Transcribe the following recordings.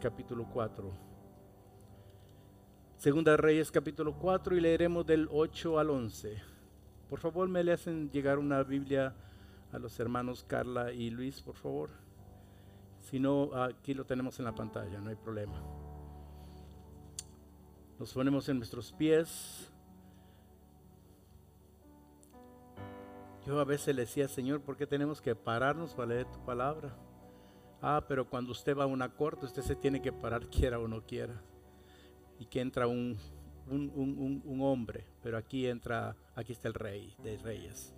Capítulo 4. Segunda Reyes, capítulo 4, y leeremos del 8 al 11. Por favor, me le hacen llegar una Biblia a los hermanos Carla y Luis, por favor. Si no, aquí lo tenemos en la pantalla, no hay problema. Nos ponemos en nuestros pies. Yo a veces le decía, Señor, ¿por qué tenemos que pararnos para leer tu palabra? Ah, pero cuando usted va a una corte, usted se tiene que parar quiera o no quiera. Y que entra un, un, hombre, pero aquí entra, aquí está el rey de reyes.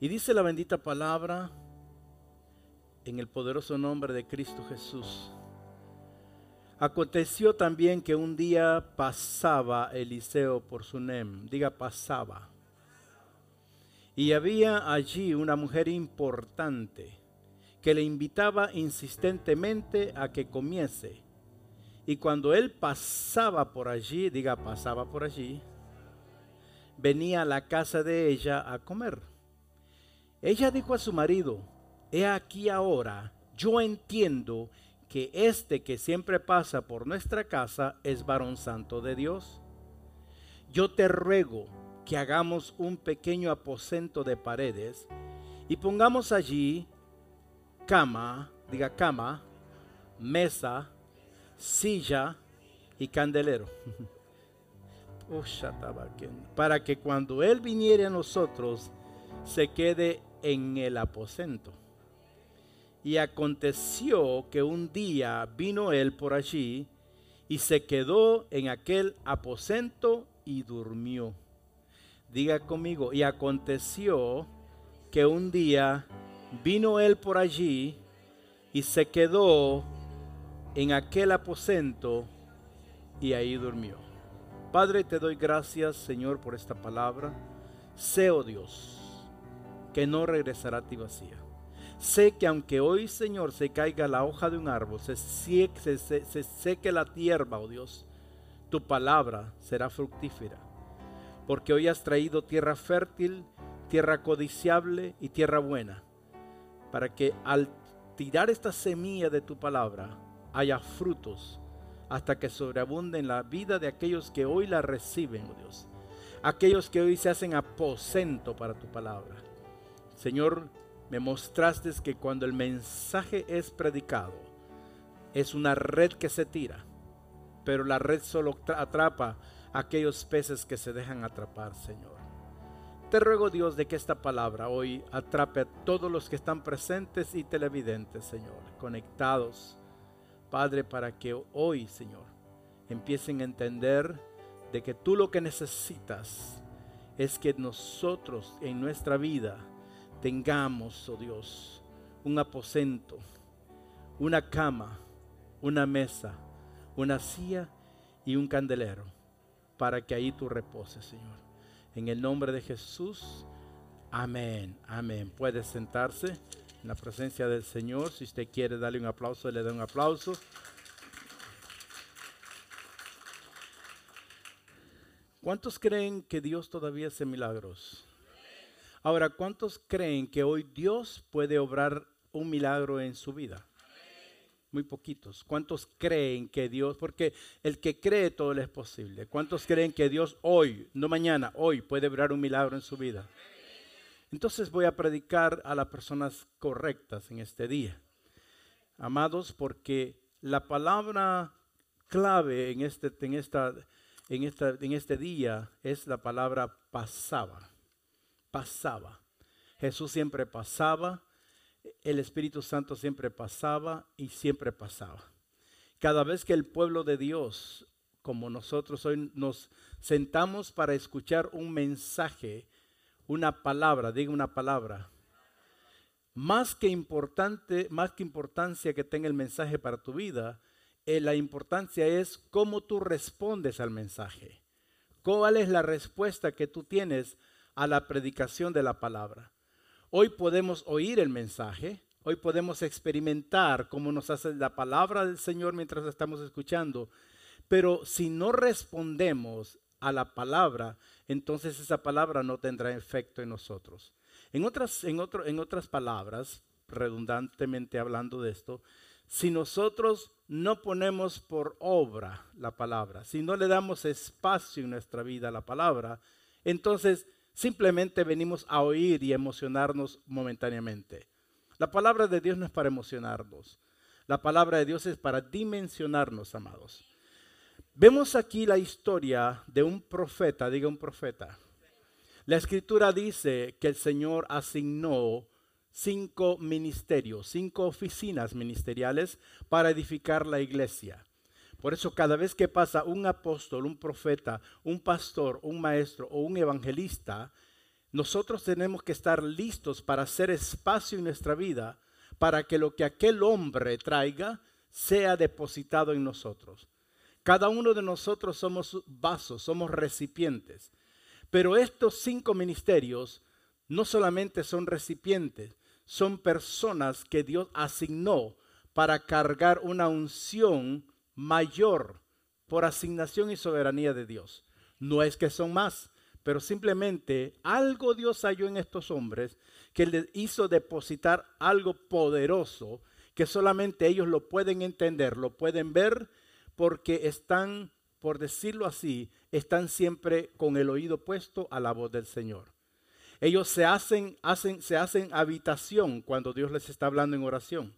Y dice la bendita palabra en el poderoso nombre de Cristo Jesús. Aconteció también que un día pasaba Eliseo por Sunem, diga pasaba. Y había allí una mujer importante que le invitaba insistentemente a que comiese. Y cuando él pasaba por allí, diga pasaba por allí, venía a la casa de ella a comer. Ella dijo a su marido, he aquí ahora, yo entiendo que este que siempre pasa por nuestra casa es varón santo de Dios. Yo te ruego que hagamos un pequeño aposento de paredes y pongamos allí cama, diga cama, mesa, silla y candelero. Para que cuando Él viniere a nosotros, se quede en el aposento. Y aconteció que un día vino Él por allí y se quedó en aquel aposento y durmió. Diga conmigo, y aconteció que un día Vino él por allí y se quedó en aquel aposento y ahí durmió. Padre, te doy gracias, Señor, por esta palabra. Sé, oh Dios, que no regresará a ti vacía. Sé que aunque hoy, Señor, se caiga la hoja de un árbol, se, se, se seque la tierra, oh Dios, tu palabra será fructífera. Porque hoy has traído tierra fértil, tierra codiciable y tierra buena para que al tirar esta semilla de tu palabra haya frutos hasta que sobreabunde en la vida de aquellos que hoy la reciben, oh Dios. Aquellos que hoy se hacen aposento para tu palabra. Señor, me mostraste que cuando el mensaje es predicado, es una red que se tira, pero la red solo atrapa a aquellos peces que se dejan atrapar, Señor. Te ruego Dios de que esta palabra hoy atrape a todos los que están presentes y televidentes, Señor, conectados. Padre, para que hoy, Señor, empiecen a entender de que tú lo que necesitas es que nosotros en nuestra vida tengamos, oh Dios, un aposento, una cama, una mesa, una silla y un candelero, para que ahí tú reposes, Señor. En el nombre de Jesús. Amén. Amén. Puede sentarse en la presencia del Señor. Si usted quiere darle un aplauso, le da un aplauso. ¿Cuántos creen que Dios todavía hace milagros? Ahora, ¿cuántos creen que hoy Dios puede obrar un milagro en su vida? Muy poquitos. ¿Cuántos creen que Dios, porque el que cree todo le es posible? ¿Cuántos creen que Dios hoy, no mañana, hoy puede obrar un milagro en su vida? Entonces voy a predicar a las personas correctas en este día. Amados, porque la palabra clave en este, en esta, en esta, en este día es la palabra pasaba. Pasaba. Jesús siempre pasaba el Espíritu Santo siempre pasaba y siempre pasaba. Cada vez que el pueblo de Dios, como nosotros hoy nos sentamos para escuchar un mensaje, Una palabra, diga una palabra. Más que importante, más que importancia que tenga el mensaje para tu vida, eh, la importancia es cómo tú respondes al mensaje. ¿Cuál es la respuesta que tú tienes a la predicación de la palabra? Hoy podemos oír el mensaje, hoy podemos experimentar cómo nos hace la palabra del Señor mientras estamos escuchando, pero si no respondemos a la palabra, entonces esa palabra no tendrá efecto en nosotros. En otras, en en otras palabras, redundantemente hablando de esto, si nosotros no ponemos por obra la palabra, si no le damos espacio en nuestra vida a la palabra, entonces simplemente venimos a oír y emocionarnos momentáneamente. La palabra de Dios no es para emocionarnos, la palabra de Dios es para dimensionarnos, amados. Vemos aquí la historia de un profeta, diga un profeta. La escritura dice que el Señor asignó cinco ministerios, cinco oficinas ministeriales para edificar la iglesia. Por eso cada vez que pasa un apóstol, un profeta, un pastor, un maestro o un evangelista, nosotros tenemos que estar listos para hacer espacio en nuestra vida para que lo que aquel hombre traiga sea depositado en nosotros. Cada uno de nosotros somos vasos, somos recipientes. Pero estos cinco ministerios no solamente son recipientes, son personas que Dios asignó para cargar una unción mayor por asignación y soberanía de Dios. No es que son más, pero simplemente algo Dios halló en estos hombres que les hizo depositar algo poderoso que solamente ellos lo pueden entender, lo pueden ver porque están, por decirlo así, están siempre con el oído puesto a la voz del Señor. Ellos se hacen, hacen, se hacen habitación cuando Dios les está hablando en oración.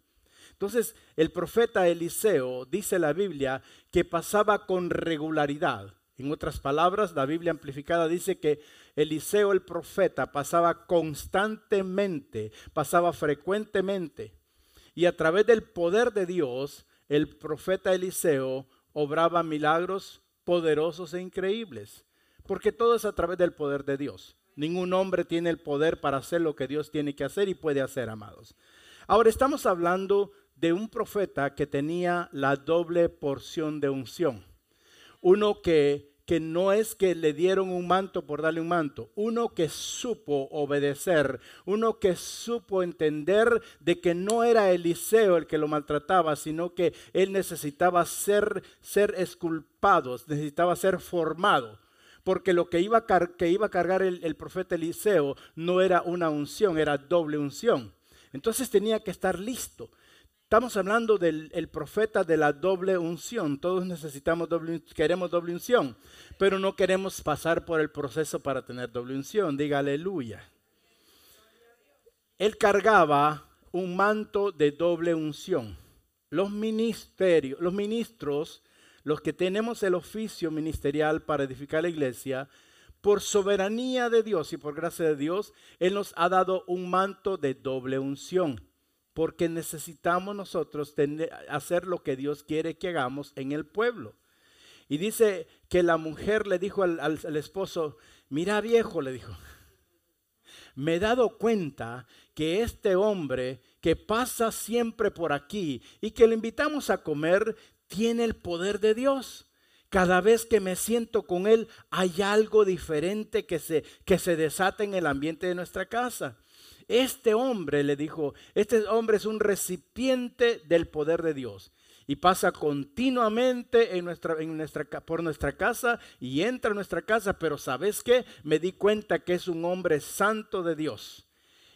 Entonces, el profeta Eliseo dice la Biblia que pasaba con regularidad. En otras palabras, la Biblia amplificada dice que Eliseo el profeta pasaba constantemente, pasaba frecuentemente. Y a través del poder de Dios, el profeta Eliseo obraba milagros poderosos e increíbles. Porque todo es a través del poder de Dios. Ningún hombre tiene el poder para hacer lo que Dios tiene que hacer y puede hacer, amados. Ahora estamos hablando de un profeta que tenía la doble porción de unción. Uno que, que no es que le dieron un manto por darle un manto, uno que supo obedecer, uno que supo entender de que no era Eliseo el que lo maltrataba, sino que él necesitaba ser, ser esculpado, necesitaba ser formado porque lo que iba a, que iba a cargar el, profeta Eliseo no era una unción, era doble unción. Entonces tenía que estar listo. Estamos hablando del profeta de la doble unción. Todos necesitamos doble, queremos doble unción, pero no queremos pasar por el proceso para tener doble unción. Diga aleluya. Él cargaba un manto de doble unción. Los ministerios, los ministros los que tenemos el oficio ministerial para edificar la iglesia, por soberanía de Dios y por gracia de Dios, Él nos ha dado un manto de doble unción, porque necesitamos nosotros hacer lo que Dios quiere que hagamos en el pueblo. Y dice que la mujer le dijo al, al esposo, mira viejo, le dijo, me he dado cuenta que este hombre que pasa siempre por aquí y que le invitamos a comer, tiene el poder de Dios. Cada vez que me siento con Él, hay algo diferente que se, que se desata en el ambiente de nuestra casa. Este hombre, le dijo, este hombre es un recipiente del poder de Dios y pasa continuamente en nuestra, por nuestra casa y entra a nuestra casa, pero ¿sabes qué? Me di cuenta que es un hombre santo de Dios.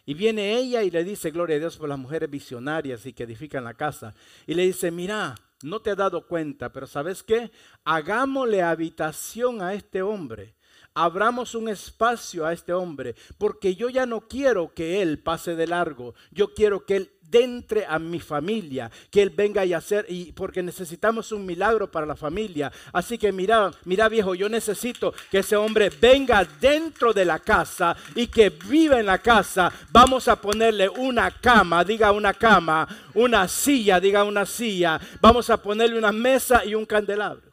Y viene ella y le dice, gloria a Dios por las mujeres visionarias y que edifican la casa. Y le dice, mira, no te he dado cuenta, pero ¿sabes qué? Hagámosle habitación a este hombre. Abramos un espacio a este hombre, porque yo ya no quiero que él pase de largo. Yo quiero que él entre a mi familia, que Él venga y hacer, y porque necesitamos un milagro para la familia. Así que mira, mira viejo, yo necesito que ese hombre venga dentro de la casa y que viva en la casa. Vamos a ponerle una cama, diga una cama, una silla, diga una silla. Vamos a ponerle una mesa y un candelabro.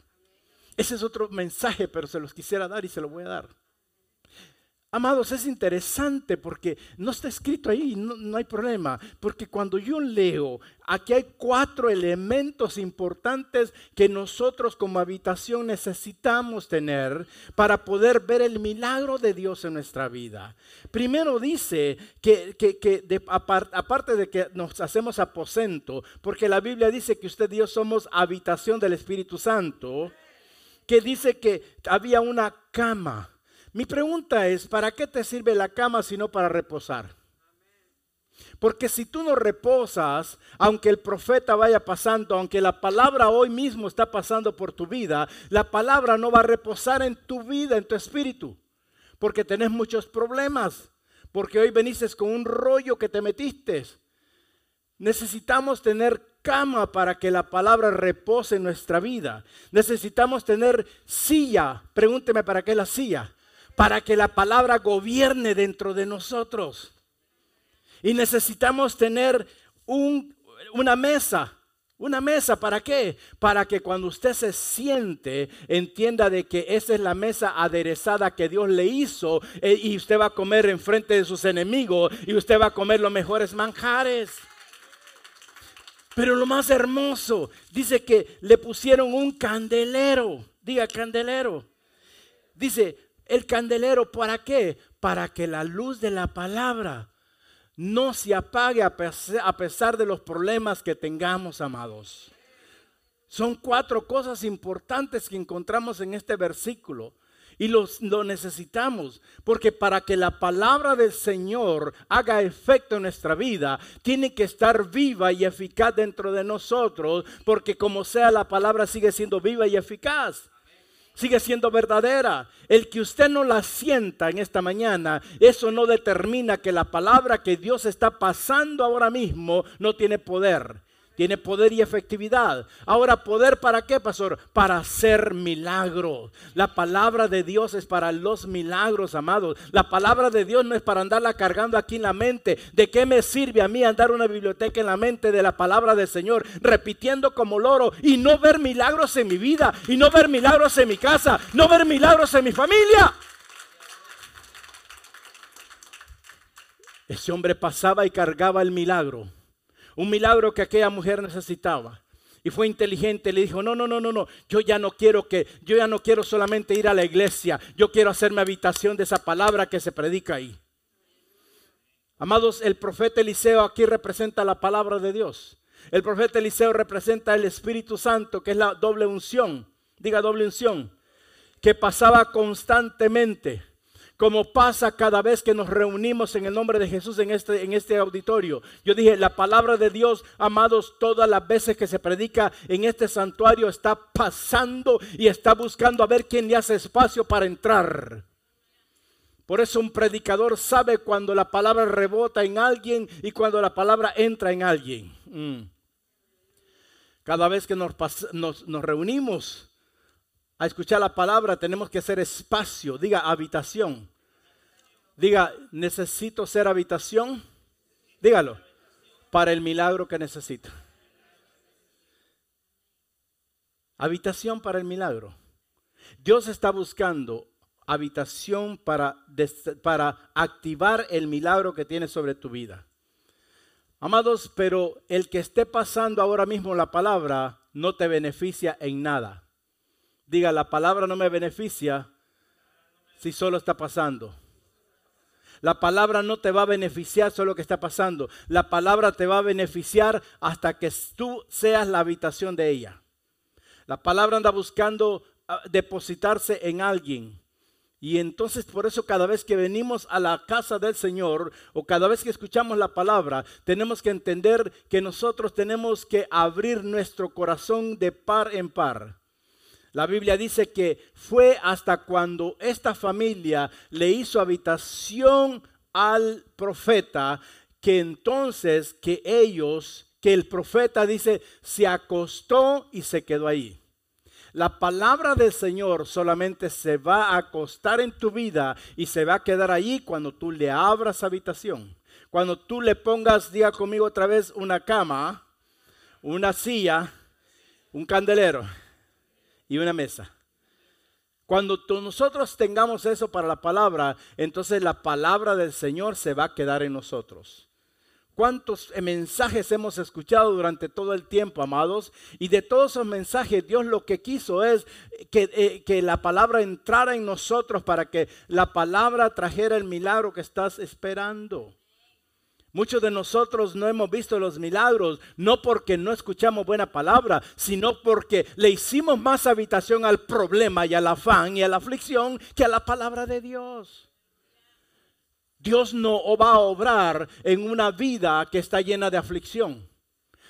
Ese es otro mensaje, pero se los quisiera dar y se lo voy a dar. Amados, es interesante porque no está escrito ahí, no, hay problema, porque cuando yo leo, aquí hay cuatro elementos importantes que nosotros como habitación necesitamos tener para poder ver el milagro de Dios en nuestra vida. Primero dice que, que, aparte de que nos hacemos aposento, porque la Biblia dice que usted y yo somos habitación del Espíritu Santo, que dice que había una cama mi pregunta es, ¿para qué te sirve la cama si no para reposar? Porque si tú no reposas, aunque el profeta vaya pasando, aunque la palabra hoy mismo está pasando por tu vida, la palabra no va a reposar en tu vida, en tu espíritu, porque tenés muchos problemas, porque hoy veniste con un rollo que te metiste. Necesitamos tener cama para que la palabra repose en nuestra vida. Necesitamos tener silla. Pregúnteme para qué la silla para que la palabra gobierne dentro de nosotros. Y necesitamos tener una mesa. ¿Una mesa para qué? Para que cuando usted se siente, entienda de que esa es la mesa aderezada que Dios le hizo eh, y usted va a comer en frente de sus enemigos y usted va a comer los mejores manjares. Pero lo más hermoso, dice que le pusieron un candelero. Diga candelero. Dice, el candelero, ¿para qué? Para que la luz de la palabra no se apague a pesar de los problemas que tengamos, amados. Son cuatro cosas importantes que encontramos en este versículo. Y los, lo necesitamos, porque para que la palabra del Señor haga efecto en nuestra vida, tiene que estar viva y eficaz dentro de nosotros, porque como sea la palabra sigue siendo viva y eficaz sigue siendo verdadera. El que usted no la sienta en esta mañana, eso no determina que la palabra que Dios está pasando ahora mismo no tiene poder tiene poder y efectividad. Ahora, ¿poder para qué, pastor? Para hacer milagros. La palabra de Dios es para los milagros, amados. La palabra de Dios no es para andarla cargando aquí en la mente. ¿De qué me sirve a mí andar una biblioteca en la mente de la palabra del Señor, repitiendo como loro y no ver milagros en mi vida, y no ver milagros en mi casa, no ver milagros en mi familia? Ese hombre pasaba y cargaba el milagro un milagro que aquella mujer necesitaba. Y fue inteligente, le dijo, no, no, no, no, no, yo ya no quiero que, yo ya no quiero solamente ir a la iglesia, yo quiero hacerme habitación de esa palabra que se predica ahí. Amados, el profeta Eliseo aquí representa la palabra de Dios. El profeta Eliseo representa el Espíritu Santo, que es la doble unción, diga doble unción, que pasaba constantemente como pasa cada vez que nos reunimos en el nombre de Jesús en este, en este auditorio. Yo dije, la palabra de Dios, amados, todas las veces que se predica en este santuario está pasando y está buscando a ver quién le hace espacio para entrar. Por eso un predicador sabe cuando la palabra rebota en alguien y cuando la palabra entra en alguien. Mm. Cada vez que nos, nos reunimos, a escuchar la palabra tenemos que hacer espacio, diga habitación. Diga, necesito ser habitación. Dígalo, para el milagro que necesito. Habitación para el milagro. Dios está buscando habitación para, para activar el milagro que tiene sobre tu vida. Amados, pero el que esté pasando ahora mismo la palabra no te beneficia en nada. Diga, la palabra no me beneficia si solo está pasando. La palabra no te va a beneficiar solo que está pasando. La palabra te va a beneficiar hasta que tú seas la habitación de ella. La palabra anda buscando ah, depositarse en alguien. Y entonces por eso cada vez que venimos a la casa del Señor o cada vez que escuchamos la palabra, tenemos que entender que nosotros tenemos que abrir nuestro corazón de par en par. La Biblia dice que fue hasta cuando esta familia le hizo habitación al profeta que entonces que ellos, que el profeta dice, se acostó y se quedó ahí. La palabra del Señor solamente se va a acostar en tu vida y se va a quedar ahí cuando tú le abras habitación. Cuando tú le pongas, diga conmigo otra vez, una cama, una silla, un candelero y una mesa. Cuando nosotros tengamos eso para la palabra, entonces la palabra del Señor se va a quedar en nosotros. ¿Cuántos mensajes hemos escuchado durante todo el tiempo, amados? Y de todos esos mensajes, Dios lo que quiso es que, eh, que, la palabra entrara en nosotros para que la palabra trajera el milagro que estás esperando. Muchos de nosotros no hemos visto los milagros, no porque no escuchamos buena palabra, sino porque le hicimos más habitación al problema y al afán y a la aflicción que a la palabra de Dios. Dios no va a obrar en una vida que está llena de aflicción.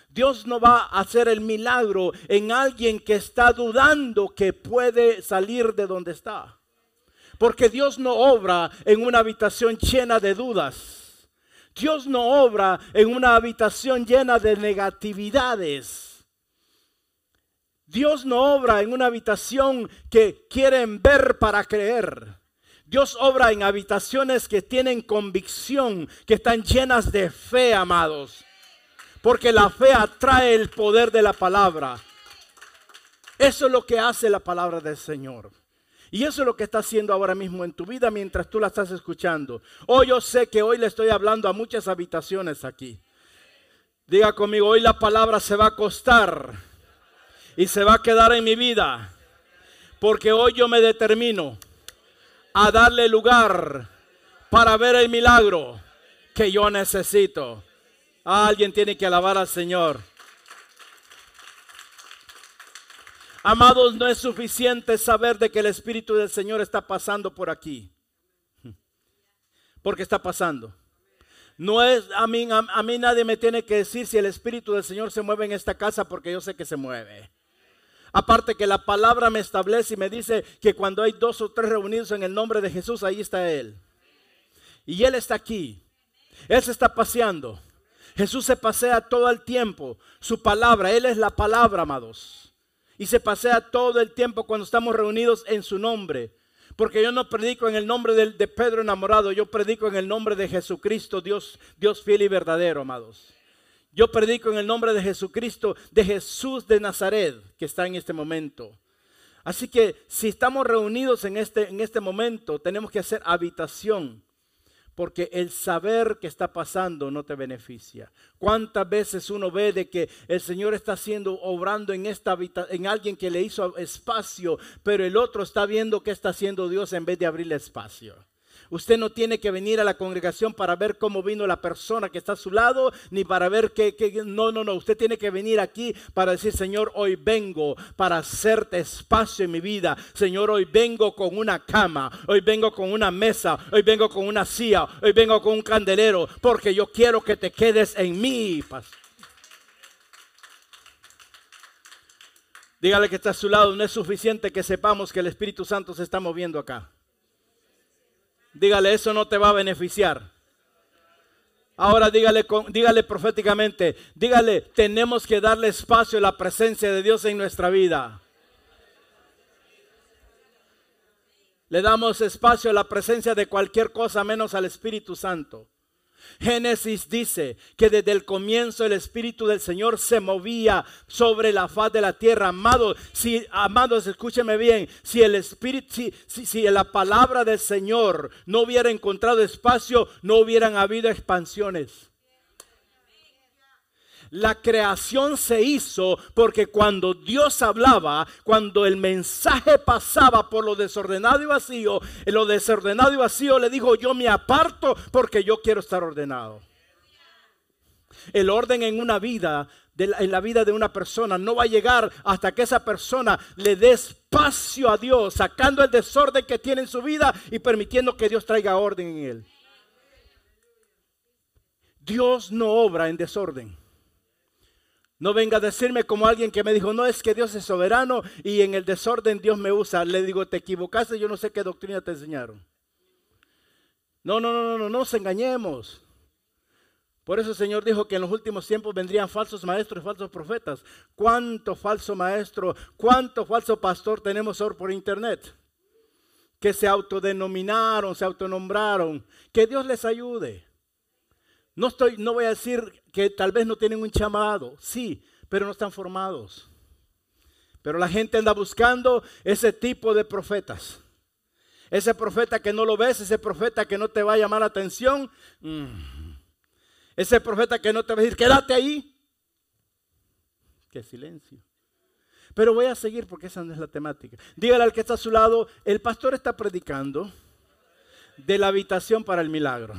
Dios no va a hacer el milagro en alguien que está dudando que puede salir de donde está. Porque Dios no obra en una habitación llena de dudas. Dios no obra en una habitación llena de negatividades. Dios no obra en una habitación que quieren ver para creer. Dios obra en habitaciones que tienen convicción, que están llenas de fe, amados. Porque la fe atrae el poder de la palabra. Eso es lo que hace la palabra del Señor. Y eso es lo que está haciendo ahora mismo en tu vida mientras tú la estás escuchando. Hoy yo sé que hoy le estoy hablando a muchas habitaciones aquí. Diga conmigo, hoy la palabra se va a acostar y se va a quedar en mi vida. Porque hoy yo me determino a darle lugar para ver el milagro que yo necesito. Alguien tiene que alabar al Señor. Amados, no es suficiente saber de que el Espíritu del Señor está pasando por aquí. Porque está pasando. No es, a mí, a, mí nadie me tiene que decir si el Espíritu del Señor se mueve en esta casa porque yo sé que se mueve. Aparte que la palabra me establece y me dice que cuando hay dos o tres reunidos en el nombre de Jesús, ahí está Él. Y Él está aquí. Él se está paseando. Jesús se pasea todo el tiempo. Su palabra, Él es la palabra, amados y se pasea todo el tiempo cuando estamos reunidos en su nombre. Porque yo no predico en el nombre de, Pedro enamorado, yo predico en el nombre de Jesucristo, Dios, Dios fiel y verdadero, amados. Yo predico en el nombre de Jesucristo, de Jesús de Nazaret, que está en este momento. Así que si estamos reunidos en este, en este momento, tenemos que hacer habitación porque el saber que está pasando no te beneficia. ¿Cuántas veces uno ve de que el Señor está haciendo, obrando en esta en alguien que le hizo espacio, pero el otro está viendo qué está haciendo Dios en vez de abrirle espacio? Usted no tiene que venir a la congregación para ver cómo vino la persona que está a su lado, ni para ver qué, no, no, no. Usted tiene que venir aquí para decir, Señor, hoy vengo para hacerte espacio en mi vida. Señor, hoy vengo con una cama, hoy vengo con una mesa, hoy vengo con una silla, hoy vengo con un candelero, porque yo quiero que te quedes en mí. Dígale que está a su lado, no es suficiente que sepamos que el Espíritu Santo se está moviendo acá. Dígale, eso no te va a beneficiar. Ahora dígale, dígale proféticamente, dígale, tenemos que darle espacio a la presencia de Dios en nuestra vida. Le damos espacio a la presencia de cualquier cosa menos al Espíritu Santo. Génesis dice que desde el comienzo el Espíritu del Señor se movía sobre la faz de la tierra. Amados, si, amados, escúcheme bien, si el Espíritu, si, si, si la palabra del Señor no hubiera encontrado espacio, no hubieran habido expansiones. La creación se hizo porque cuando Dios hablaba, cuando el mensaje pasaba por lo desordenado y vacío, lo desordenado y vacío le dijo, yo me aparto porque yo quiero estar ordenado. El orden en una vida, en la vida de una persona, no va a llegar hasta que esa persona le dé espacio a Dios, sacando el desorden que tiene en su vida y permitiendo que Dios traiga orden en él. Dios no obra en desorden. No venga a decirme como alguien que me dijo, no es que Dios es soberano y en el desorden Dios me usa. Le digo, te equivocaste, yo no sé qué doctrina te enseñaron. No, no, no, no, no, no nos engañemos. Por eso el Señor dijo que en los últimos tiempos vendrían falsos maestros y falsos profetas. ¿Cuánto falso maestro, cuánto falso pastor tenemos ahora por internet? Que se autodenominaron, se autonombraron. Que Dios les ayude. No, estoy, no voy a decir que tal vez no tienen un llamado, sí, pero no están formados. Pero la gente anda buscando ese tipo de profetas. Ese profeta que no lo ves, ese profeta que no te va a llamar la atención. Mm. Ese profeta que no te va a decir, quédate ahí. Qué silencio. Pero voy a seguir porque esa no es la temática. Dígale al que está a su lado, el pastor está predicando de la habitación para el milagro.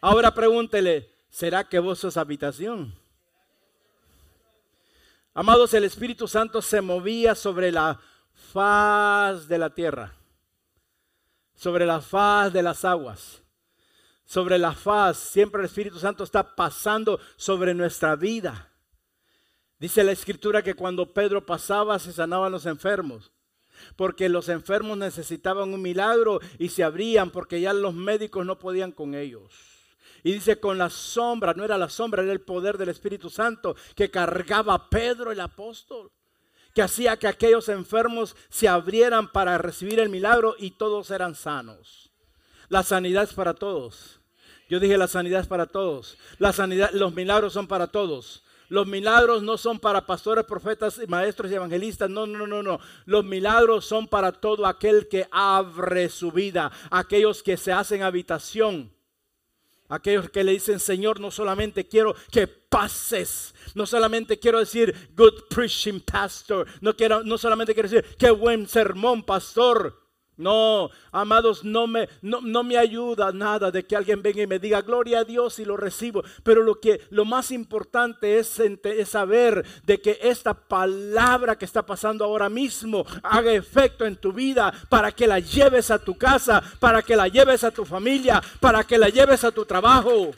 Ahora pregúntele, ¿será que vos sos habitación? Amados, el Espíritu Santo se movía sobre la faz de la tierra, sobre la faz de las aguas, sobre la faz. Siempre el Espíritu Santo está pasando sobre nuestra vida. Dice la Escritura que cuando Pedro pasaba se sanaban los enfermos porque los enfermos necesitaban un milagro y se abrían porque ya los médicos no podían con ellos. Y dice, con la sombra, no era la sombra, era el poder del Espíritu Santo que cargaba a Pedro el apóstol, que hacía que aquellos enfermos se abrieran para recibir el milagro y todos eran sanos. La sanidad es para todos. Yo dije, la sanidad es para todos. La sanidad, los milagros son para todos. Los milagros no son para pastores, profetas, maestros y evangelistas. No, no, no, no. Los milagros son para todo aquel que abre su vida. Aquellos que se hacen habitación. Aquellos que le dicen, Señor, no solamente quiero que pases, no solamente quiero decir good preaching pastor, no, quiero, no solamente quiero decir qué buen sermón pastor, no, amados, no me, no, me ayuda nada de que alguien venga y me diga gloria a Dios y lo recibo. Pero lo que lo más importante es, es, saber de que esta palabra que está pasando ahora mismo haga efecto en tu vida para que la lleves a tu casa, para que la lleves a tu familia, para que la lleves a tu trabajo.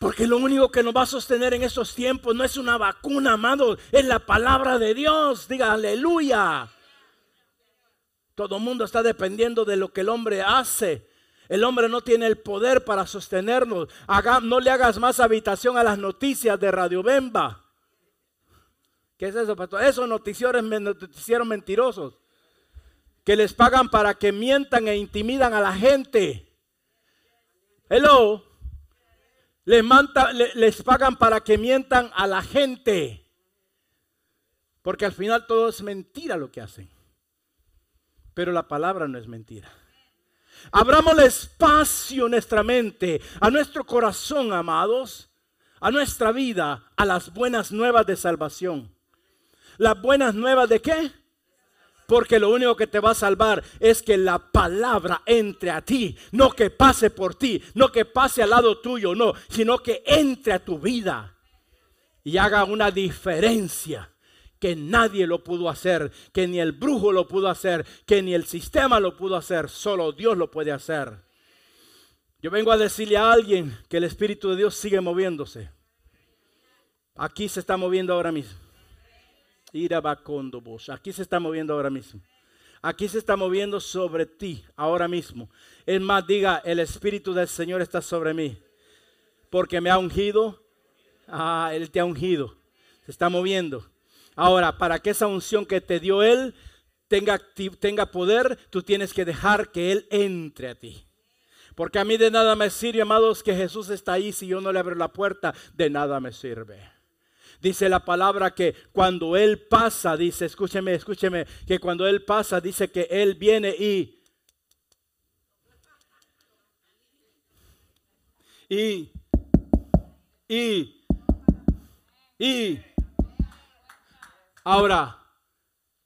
Porque lo único que nos va a sostener en estos tiempos no es una vacuna, amado, es la palabra de Dios. Diga aleluya. Todo el mundo está dependiendo de lo que el hombre hace. El hombre no tiene el poder para sostenernos. no le hagas más habitación a las noticias de Radio Bemba. ¿Qué es eso, pastor? Esos noticieros, noticieros mentirosos que les pagan para que mientan e intimidan a la gente. Hello. Les, les pagan para que mientan a la gente. Porque al final todo es mentira lo que hacen. Pero la palabra no es mentira. Abramos el espacio en nuestra mente, a nuestro corazón, amados, a nuestra vida, a las buenas nuevas de salvación. ¿Las buenas nuevas de qué? Porque lo único que te va a salvar es que la palabra entre a ti, no que pase por ti, no que pase al lado tuyo, no, sino que entre a tu vida y haga una diferencia que nadie lo pudo hacer, que ni el brujo lo pudo hacer, que ni el sistema lo pudo hacer, solo Dios lo puede hacer. Yo vengo a decirle a alguien que el Espíritu de Dios sigue moviéndose. Aquí se está moviendo ahora mismo. Aquí se está moviendo ahora mismo. Aquí se está moviendo sobre ti ahora mismo. Es más, diga, el Espíritu del Señor está sobre mí. Porque me ha ungido. Ah, Él te ha ungido. Se está moviendo. Ahora, para que esa unción que te dio Él tenga, poder, tú tienes que dejar que Él entre a ti. Porque a mí de nada me sirve, amados, que Jesús está ahí si yo no le abro la puerta, de nada me sirve. Dice la palabra que cuando Él pasa, dice, escúcheme, escúcheme, que cuando Él pasa, dice que Él viene y... Y... Y... Y... Ahora,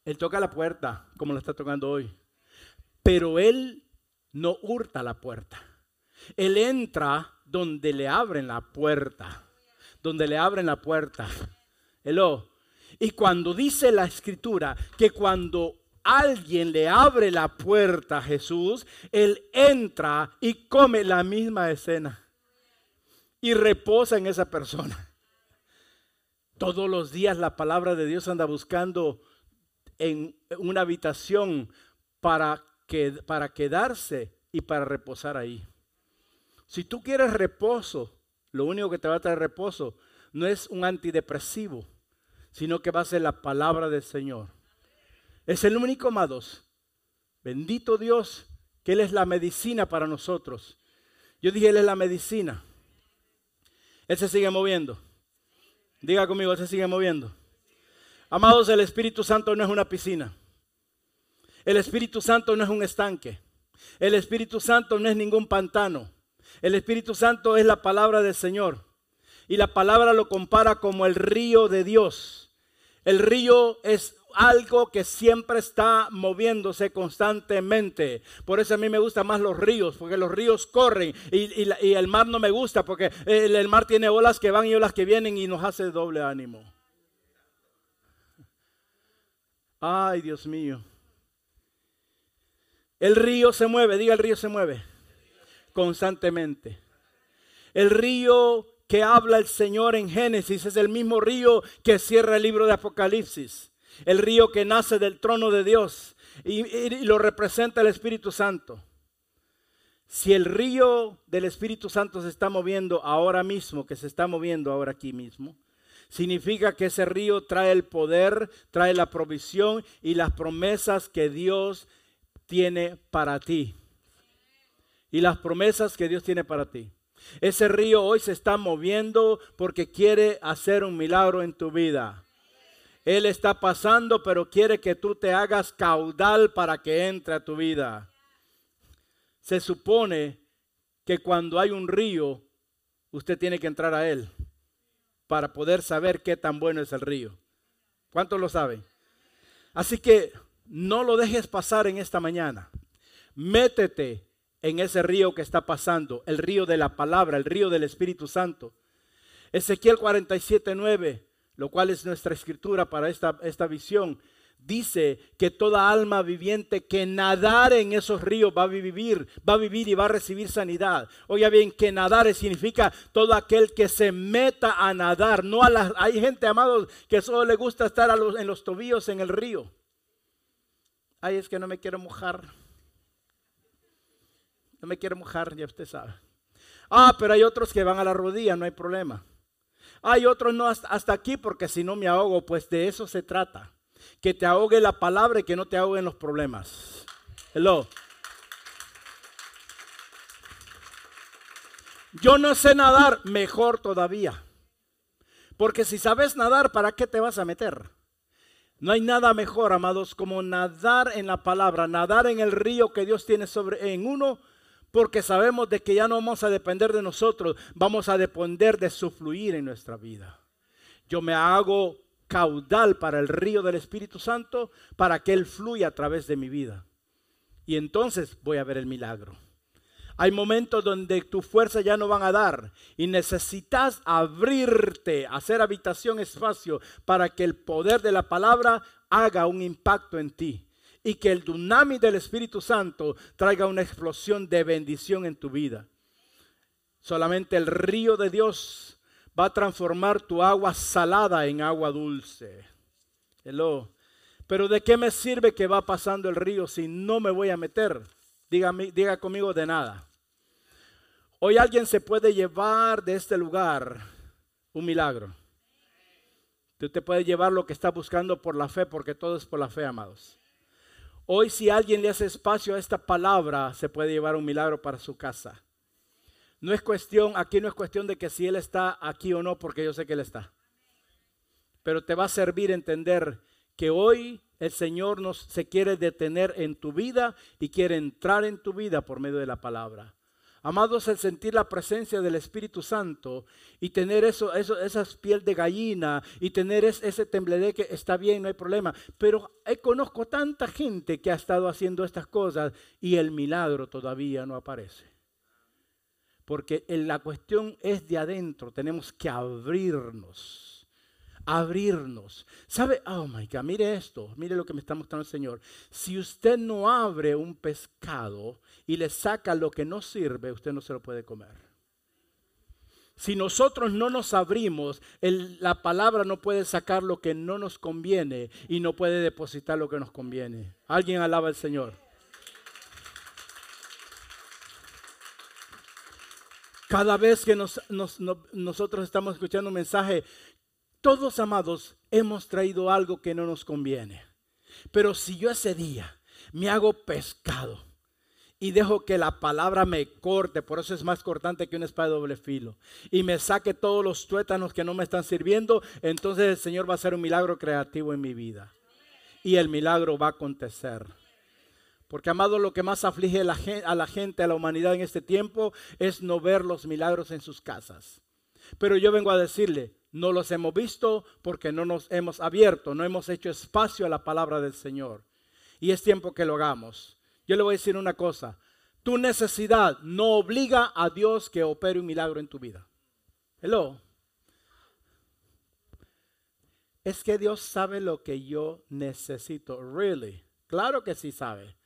Él toca la puerta, como la está tocando hoy. Pero Él no hurta la puerta. Él entra donde le abren la puerta. Donde le abren la puerta. Hello. Y cuando dice la escritura que cuando alguien le abre la puerta a Jesús, Él entra y come la misma escena. Y reposa en esa persona. Todos los días la palabra de Dios anda buscando en una habitación para, que, para quedarse y para reposar ahí. Si tú quieres reposo, lo único que te va a traer reposo no es un antidepresivo, sino que va a ser la palabra del Señor. Es el único, amados. Bendito Dios, que Él es la medicina para nosotros. Yo dije, Él es la medicina. Él se sigue moviendo. Diga conmigo, se sigue moviendo. Amados, el Espíritu Santo no es una piscina. El Espíritu Santo no es un estanque. El Espíritu Santo no es ningún pantano. El Espíritu Santo es la palabra del Señor. Y la palabra lo compara como el río de Dios. El río es algo que siempre está moviéndose constantemente. Por eso a mí me gustan más los ríos, porque los ríos corren y, el mar no me gusta, porque el, el, mar tiene olas que van y olas que vienen y nos hace doble ánimo. Ay, Dios mío. El río se mueve, diga el río se mueve constantemente. El río que habla el Señor en Génesis es el mismo río que cierra el libro de Apocalipsis. El río que nace del trono de Dios y, lo representa el Espíritu Santo. Si el río del Espíritu Santo se está moviendo ahora mismo, que se está moviendo ahora aquí mismo, significa que ese río trae el poder, trae la provisión y las promesas que Dios tiene para ti. Y las promesas que Dios tiene para ti. Ese río hoy se está moviendo porque quiere hacer un milagro en tu vida. Él está pasando, pero quiere que tú te hagas caudal para que entre a tu vida. Se supone que cuando hay un río, usted tiene que entrar a él para poder saber qué tan bueno es el río. ¿Cuántos lo saben? Así que no lo dejes pasar en esta mañana. Métete en ese río que está pasando, el río de la palabra, el río del Espíritu Santo. Ezequiel 47, 9 lo cual es nuestra escritura para esta, esta visión, dice que toda alma viviente que nadar en esos ríos va a vivir, va a vivir y va a recibir sanidad. Oiga bien, que nadar significa todo aquel que se meta a nadar. No a hay gente, amados, que solo le gusta estar en los tobillos en el río. Ay, es que no me quiero mojar. No me quiero mojar, ya usted sabe. Ah, pero hay otros que van a la rodilla, no hay problema. Hay otros no hasta, aquí porque si no me ahogo, pues de eso se trata. Que te ahogue la palabra y que no te ahoguen los problemas. Hello. Yo no sé nadar, mejor todavía. Porque si sabes nadar, ¿para qué te vas a meter? No hay nada mejor, amados, como nadar en la palabra, nadar en el río que Dios tiene sobre en uno porque sabemos de que ya no vamos a depender de nosotros, vamos a depender de su fluir en nuestra vida. Yo me hago caudal para el río del Espíritu Santo para que Él fluya a través de mi vida. Y entonces voy a ver el milagro. Hay momentos donde tu fuerza ya no van a dar y necesitas abrirte, hacer habitación, espacio, para que el poder de la palabra haga un impacto en ti y que el tsunami del Espíritu Santo traiga una explosión de bendición en tu vida. Solamente el río de Dios va a transformar tu agua salada en agua dulce. Hello. Pero ¿de qué me sirve que va pasando el río si no me voy a meter? Diga, diga conmigo de nada. Hoy alguien se puede llevar de este lugar un milagro. Tú te puedes llevar lo que está buscando por la fe, porque todo es por la fe, amados. Hoy si alguien le hace espacio a esta palabra, se puede llevar un milagro para su casa. No es cuestión, aquí no es cuestión de que si Él está aquí o no, porque yo sé que Él está. Pero te va a servir entender que hoy el Señor nos, se quiere detener en tu vida y quiere entrar en tu vida por medio de la palabra. Amados, el sentir la presencia del Espíritu Santo y tener eso, esas piel de gallina y tener ese tembledé que está bien, no hay problema. Pero conozco tanta gente que ha estado haciendo estas cosas y el milagro todavía no aparece. Porque la cuestión es de adentro, tenemos que abrirnos abrirnos. ¿Sabe? Oh my God, mire esto, mire lo que me está mostrando el Señor. Si usted no abre un pescado y le saca lo que no sirve, usted no se lo puede comer. Si nosotros no nos abrimos, la palabra no puede sacar lo que no nos conviene y no puede depositar lo que nos conviene. Alguien alaba al Señor. Cada vez que nosotros estamos escuchando un mensaje, todos amados hemos traído algo que no nos conviene. Pero si yo ese día me hago pescado, y dejo que la palabra me corte, por eso es más cortante que una espada de doble filo, y me saque todos los tuétanos que no me están sirviendo, entonces el Señor va a hacer un milagro creativo en mi vida. Y el milagro va a acontecer. Porque, amado, lo que más aflige a la, gente, a la humanidad en este tiempo, es no ver los milagros en sus casas. Pero yo vengo a decirle, no los hemos visto porque no nos hemos abierto, no hemos hecho espacio a la palabra del Señor. Y es tiempo que lo hagamos. Yo le voy a decir una cosa. Tu necesidad no obliga a Dios que opere un milagro en tu vida. Hello. Es que Dios sabe lo que yo necesito. Really. Claro que sí sabe.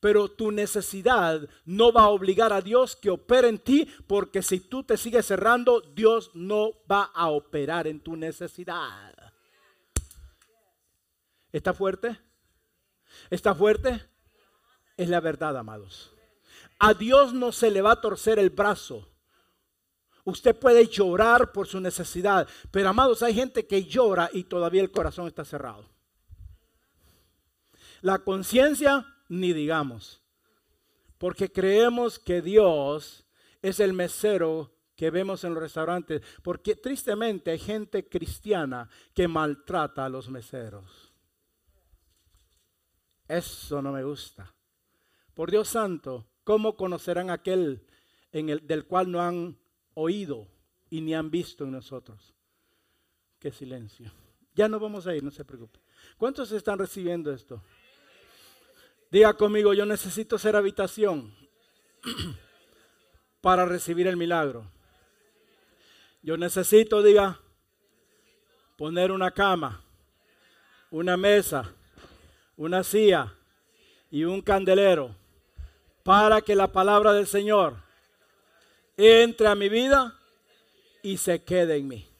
Pero tu necesidad no va a obligar a Dios que opere en ti, porque si tú te sigues cerrando, Dios no va a operar en tu necesidad. ¿Está fuerte? ¿Está fuerte? Es la verdad, amados. A Dios no se le va a torcer el brazo. Usted puede llorar por su necesidad, pero amados, hay gente que llora y todavía el corazón está cerrado. La conciencia, ni digamos, porque creemos que Dios es el mesero que vemos en los restaurantes, porque tristemente hay gente cristiana que maltrata a los meseros. Eso no me gusta. Por Dios santo, ¿cómo conocerán aquel en el, del cual no han oído y ni han visto en nosotros? Qué silencio. Ya no vamos a ir, no se preocupe. ¿Cuántos están recibiendo esto? Diga conmigo, yo necesito ser habitación para recibir el milagro. Yo necesito, diga, poner una cama, una mesa, una silla y un candelero para que la palabra del Señor entre a mi vida y se quede en mí.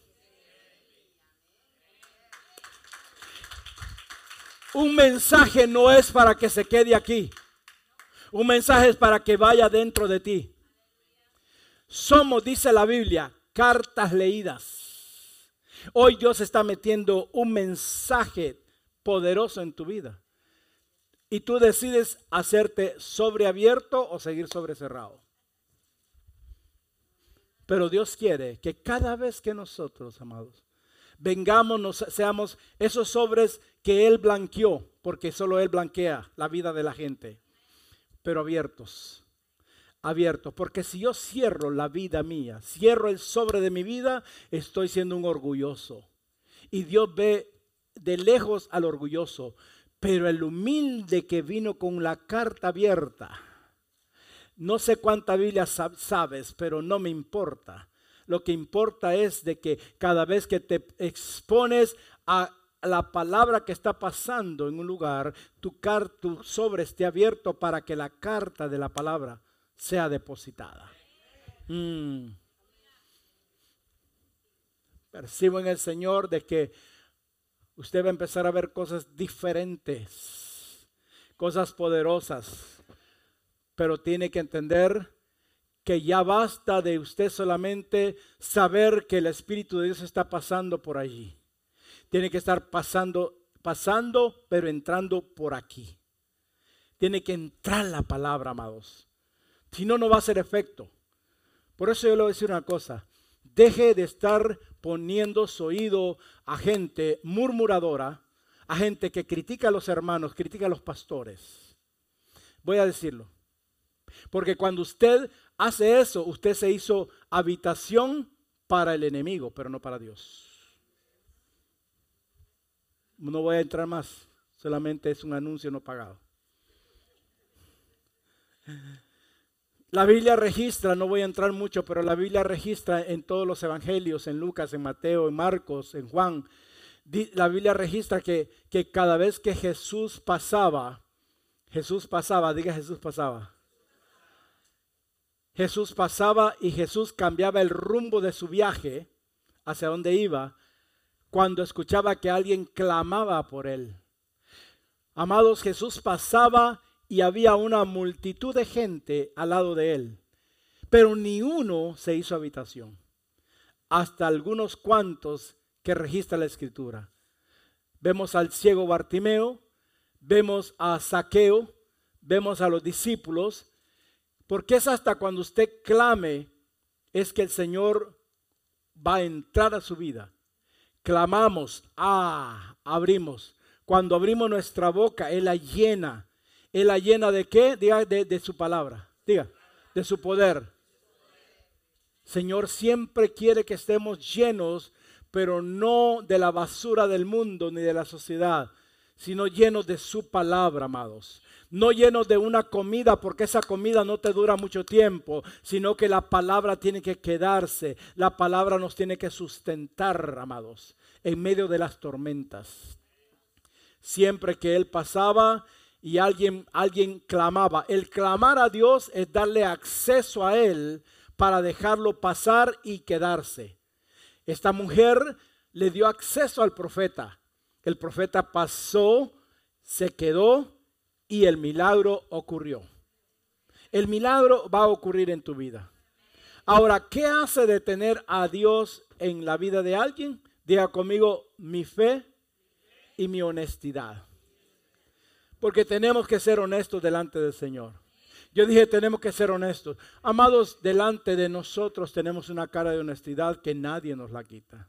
Un mensaje no es para que se quede aquí. Un mensaje es para que vaya dentro de ti. Somos, dice la Biblia, cartas leídas. Hoy Dios está metiendo un mensaje poderoso en tu vida y tú decides hacerte sobreabierto o seguir sobrecerrado. Pero Dios quiere que cada vez que nosotros, amados, vengamos, seamos esos sobres que Él blanqueó, porque solo Él blanquea la vida de la gente, pero abiertos, abiertos, porque si yo cierro la vida mía, cierro el sobre de mi vida, estoy siendo un orgulloso. Y Dios ve de lejos al orgulloso, pero el humilde que vino con la carta abierta, no sé cuánta Biblia sabes, pero no me importa. Lo que importa es de que cada vez que te expones a la palabra que está pasando en un lugar, tu, tu sobre esté abierto para que la carta de la palabra sea depositada. Mm. Percibo en el Señor de que usted va a empezar a ver cosas diferentes, cosas poderosas, pero tiene que entender que ya basta de usted solamente saber que el Espíritu de Dios está pasando por allí. Tiene que estar pasando, pasando, pero entrando por aquí. Tiene que entrar la palabra, amados. Si no, no va a hacer efecto. Por eso yo le voy a decir una cosa. Deje de estar poniendo su oído a gente murmuradora, a gente que critica a los hermanos, critica a los pastores. Voy a decirlo. Porque cuando usted hace eso, usted se hizo habitación para el enemigo, pero no para Dios. No voy a entrar más, solamente es un anuncio no pagado. La Biblia registra, no voy a entrar mucho, pero la Biblia registra en todos los evangelios, en Lucas, en Mateo, en Marcos, en Juan. La Biblia registra que, que cada vez que Jesús pasaba, Jesús pasaba, diga Jesús pasaba. Jesús pasaba y Jesús cambiaba el rumbo de su viaje hacia donde iba cuando escuchaba que alguien clamaba por él. Amados, Jesús pasaba y había una multitud de gente al lado de él, pero ni uno se hizo habitación, hasta algunos cuantos que registra la escritura. Vemos al ciego Bartimeo, vemos a Saqueo, vemos a los discípulos, Porque es hasta cuando usted clame es que el Señor va a entrar a su vida. Clamamos, ah, abrimos. Cuando abrimos nuestra boca, Él la llena. ¿Él la llena de qué? Diga, de, de su palabra. Diga, de su poder. Señor siempre quiere que estemos llenos, pero no de la basura del mundo ni de la sociedad, sino llenos de su palabra, amados no llenos de una comida, porque esa comida no te dura mucho tiempo, sino que la palabra tiene que quedarse, la palabra nos tiene que sustentar, amados, en medio de las tormentas. Siempre que él pasaba y alguien, alguien clamaba, el clamar a Dios es darle acceso a él para dejarlo pasar y quedarse. Esta mujer le dio acceso al profeta. El profeta pasó, se quedó y el milagro ocurrió. El milagro va a ocurrir en tu vida. Ahora, ¿qué hace de tener a Dios en la vida de alguien? Diga conmigo mi fe y mi honestidad. Porque tenemos que ser honestos delante del Señor. Yo dije, tenemos que ser honestos. Amados, delante de nosotros tenemos una cara de honestidad que nadie nos la quita.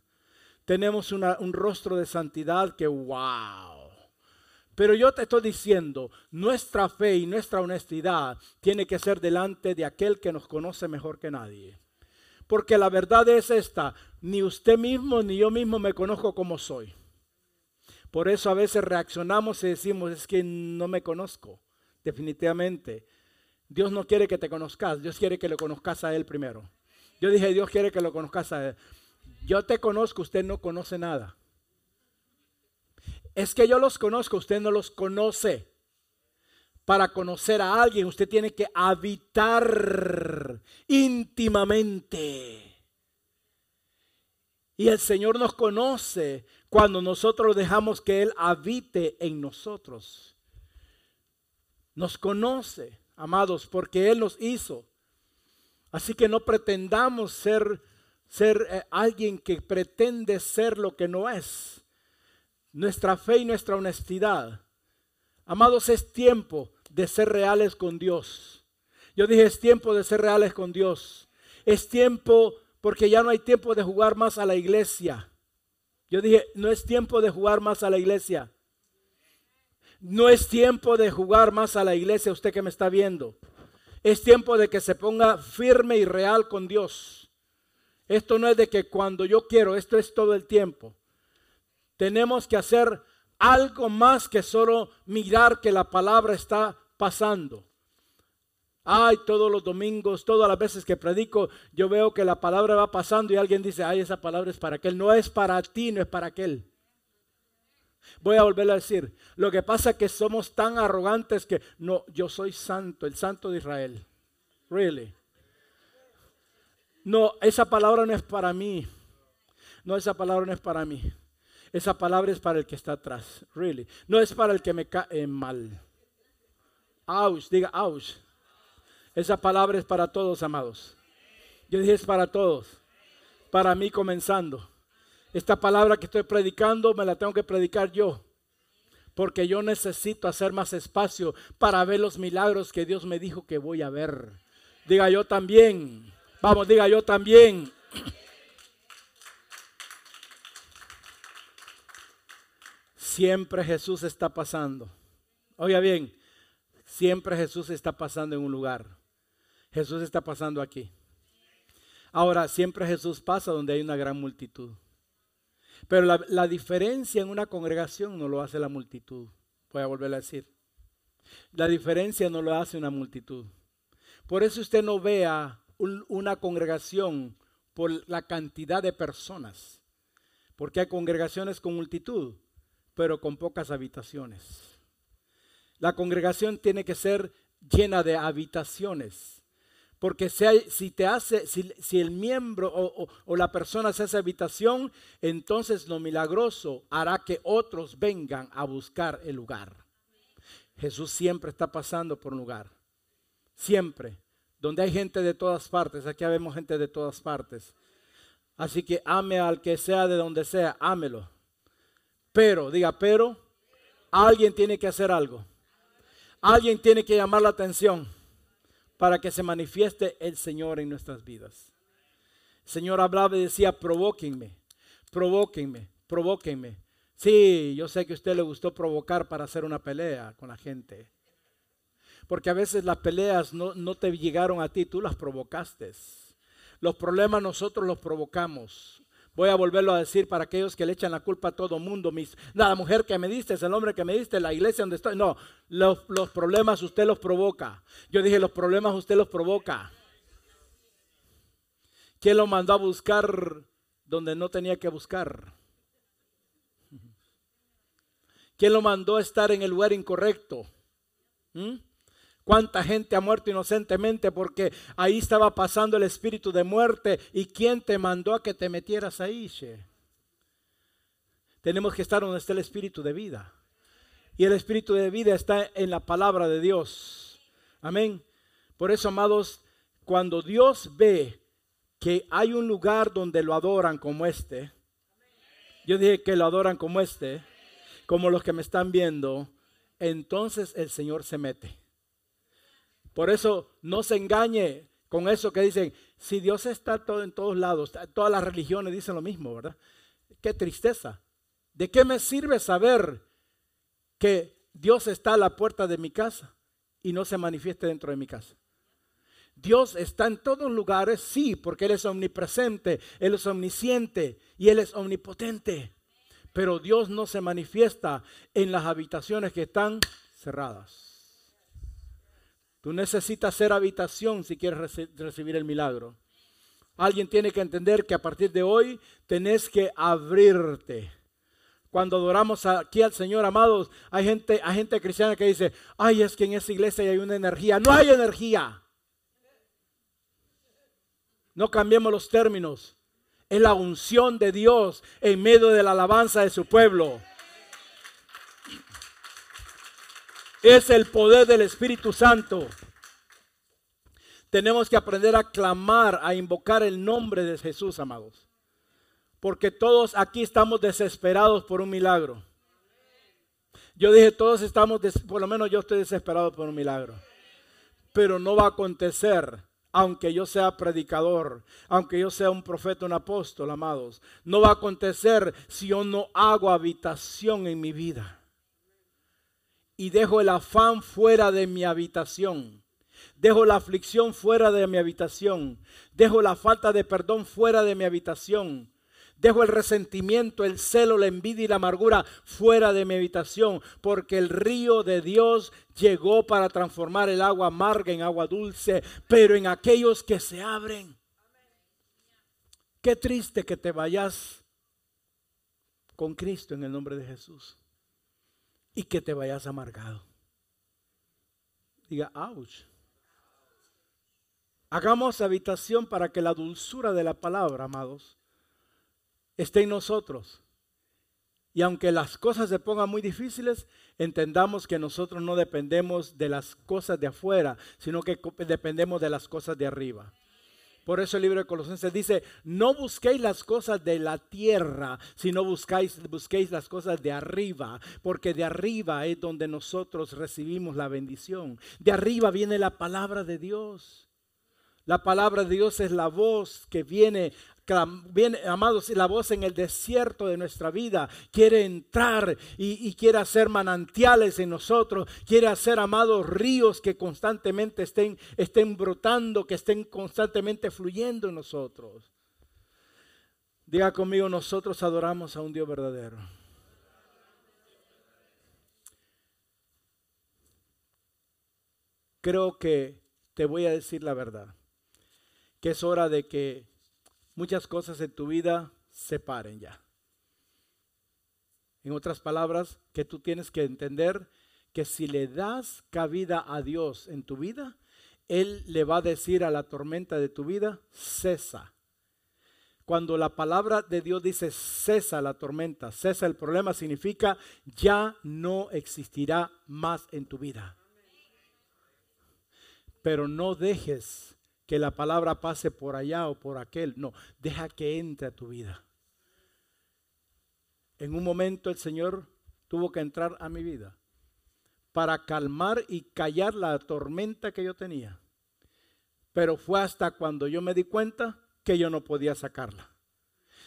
Tenemos un rostro de santidad que, wow. Pero yo te estoy diciendo, nuestra fe y nuestra honestidad tiene que ser delante de aquel que nos conoce mejor que nadie. Porque la verdad es esta, ni usted mismo ni yo mismo me conozco como soy. Por eso a veces reaccionamos y decimos, es que no me conozco, definitivamente. Dios no quiere que te conozcas, Dios quiere que lo conozcas a Él primero. Yo dije, Dios quiere que lo conozcas a Él. Yo te conozco, usted no conoce nada. Es que yo los conozco, usted no los conoce. Para conocer a alguien usted tiene que habitar íntimamente. Y el Señor nos conoce cuando nosotros dejamos que Él habite en nosotros. Nos conoce, amados, porque Él nos hizo. Así que no pretendamos ser, ser eh, alguien que pretende ser lo que no es nuestra fe y nuestra honestidad. Amados, es tiempo de ser reales con Dios. Yo dije, es tiempo de ser reales con Dios. Es tiempo porque ya no hay tiempo de jugar más a la iglesia. Yo dije, no es tiempo de jugar más a la iglesia. No es tiempo de jugar más a la iglesia, usted que me está viendo. Es tiempo de que se ponga firme y real con Dios. Esto no es de que cuando yo quiero, esto es todo el tiempo. Tenemos que hacer algo más que solo mirar que la palabra está pasando. Ay, todos los domingos, todas las veces que predico, yo veo que la palabra va pasando y alguien dice, ay, esa palabra es para aquel. No es para ti, no es para aquel. Voy a volver a decir, lo que pasa es que somos tan arrogantes que no, yo soy santo, el santo de Israel. Really. No, esa palabra no es para mí. No, esa palabra no es para mí. Esa palabra es para el que está atrás, really. No es para el que me cae mal. Ouch, diga ouch. Esa palabra es para todos, amados. Yo dije es para todos. Para mí comenzando. Esta palabra que estoy predicando me la tengo que predicar yo. Porque yo necesito hacer más espacio para ver los milagros que Dios me dijo que voy a ver. Diga yo también. Vamos, diga yo también. Siempre Jesús está pasando. Oiga bien, siempre Jesús está pasando en un lugar. Jesús está pasando aquí. Ahora, siempre Jesús pasa donde hay una gran multitud. Pero la, diferencia en una congregación no lo hace la multitud. Voy a volver a decir. La diferencia no lo hace una multitud. Por eso usted no vea una congregación por la cantidad de personas. Porque hay congregaciones con multitud pero con pocas habitaciones. La congregación tiene que ser llena de habitaciones. Porque si, te hace, si, el miembro o, o, la persona se hace habitación, entonces lo milagroso hará que otros vengan a buscar el lugar. Jesús siempre está pasando por un lugar. Siempre. Donde hay gente de todas partes. Aquí vemos gente de todas partes. Así que ame al que sea de donde sea, ámelo. Pero, diga, pero, alguien tiene que hacer algo. Alguien tiene que llamar la atención. para que se manifieste el Señor en nuestras vidas. El Señor hablaba y decía, provóquenme, provóquenme, provóquenme. Sí, yo sé que a usted le gustó provocar para hacer una pelea con la gente. Porque a veces las peleas no, no te llegaron a ti, tú las provocaste. Los problemas nosotros los provocamos. Voy a volverlo a decir para aquellos que le echan la culpa a todo mundo. Mis, la mujer que me diste, es el hombre que me diste, la iglesia donde estoy. No, los, los problemas usted los provoca. Yo dije, los problemas usted los provoca. ¿Quién lo mandó a buscar donde no tenía que buscar? ¿Quién lo mandó a estar en el lugar incorrecto? ¿Mm? ¿Cuánta gente ha muerto inocentemente porque ahí estaba pasando el espíritu de muerte? ¿Y quién te mandó a que te metieras ahí? Tenemos que estar donde está el espíritu de vida. Y el espíritu de vida está en la palabra de Dios. Amén. Por eso, amados, cuando Dios ve que hay un lugar donde lo adoran como este, yo dije que lo adoran como este, como los que me están viendo, entonces el Señor se mete. Por eso no se engañe con eso que dicen, si Dios está todo en todos lados, todas las religiones dicen lo mismo, ¿verdad? Qué tristeza. ¿De qué me sirve saber que Dios está a la puerta de mi casa y no se manifieste dentro de mi casa? Dios está en todos lugares, sí, porque Él es omnipresente, Él es omnisciente y Él es omnipotente. Pero Dios no se manifiesta en las habitaciones que están cerradas. Tú necesitas ser habitación si quieres recibir el milagro. Alguien tiene que entender que a partir de hoy tenés que abrirte. Cuando adoramos aquí al Señor, amados, hay gente, hay gente cristiana que dice, ay, es que en esa iglesia hay una energía. No hay energía. No cambiemos los términos. Es la unción de Dios en medio de la alabanza de su pueblo. Es el poder del Espíritu Santo. Tenemos que aprender a clamar, a invocar el nombre de Jesús, amados. Porque todos aquí estamos desesperados por un milagro. Yo dije, todos estamos, por lo menos yo estoy desesperado por un milagro. Pero no va a acontecer, aunque yo sea predicador, aunque yo sea un profeta, un apóstol, amados. No va a acontecer si yo no hago habitación en mi vida y dejo el afán fuera de mi habitación. Dejo la aflicción fuera de mi habitación. Dejo la falta de perdón fuera de mi habitación. Dejo el resentimiento, el celo, la envidia y la amargura fuera de mi habitación, porque el río de Dios llegó para transformar el agua amarga en agua dulce, pero en aquellos que se abren. Qué triste que te vayas con Cristo en el nombre de Jesús y que te vayas amargado. Diga, ouch. Hagamos habitación para que la dulzura de la palabra, amados, esté en nosotros. Y aunque las cosas se pongan muy difíciles, entendamos que nosotros no dependemos de las cosas de afuera, sino que dependemos de las cosas de arriba. Por eso el libro de Colosenses dice, no busquéis las cosas de la tierra, sino buscáis, busquéis las cosas de arriba, porque de arriba es donde nosotros recibimos la bendición. De arriba viene la palabra de Dios. La palabra de Dios es la voz que viene viene, amados, la voz en el desierto de nuestra vida quiere entrar y, quiere hacer manantiales en nosotros, quiere hacer, amados, ríos que constantemente estén, estén brotando, que estén constantemente fluyendo en nosotros. Diga conmigo, nosotros adoramos a un Dios verdadero. Creo que te voy a decir la verdad, que es hora de que muchas cosas en tu vida se paren ya. En otras palabras, que tú tienes que entender que si le das cabida a Dios en tu vida, Él le va a decir a la tormenta de tu vida, cesa. Cuando la palabra de Dios dice cesa la tormenta, cesa el problema, significa ya no existirá más en tu vida. Pero no dejes que la palabra pase por allá o por aquel. No, deja que entre a tu vida. En un momento el Señor tuvo que entrar a mi vida para calmar y callar la tormenta que yo tenía. Pero fue hasta cuando yo me di cuenta que yo no podía sacarla,